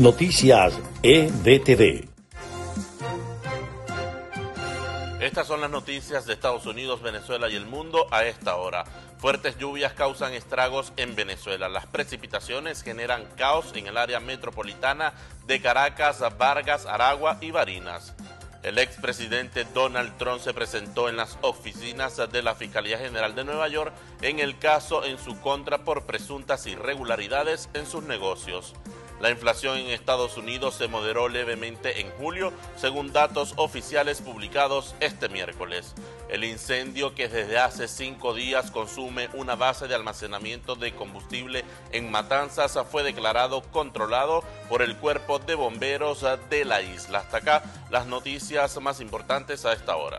Noticias EDTV. Estas son las noticias de Estados Unidos, Venezuela y el mundo a esta hora. Fuertes lluvias causan estragos en Venezuela. Las precipitaciones generan caos en el área metropolitana de Caracas, Vargas, Aragua y Barinas. El expresidente Donald Trump se presentó en las oficinas de la Fiscalía General de Nueva York en el caso en su contra por presuntas irregularidades en sus negocios. La inflación en Estados Unidos se moderó levemente en julio, según datos oficiales publicados este miércoles. El incendio que desde hace cinco días consume una base de almacenamiento de combustible en Matanzas fue declarado controlado por el cuerpo de bomberos de la isla. Hasta acá las noticias más importantes a esta hora.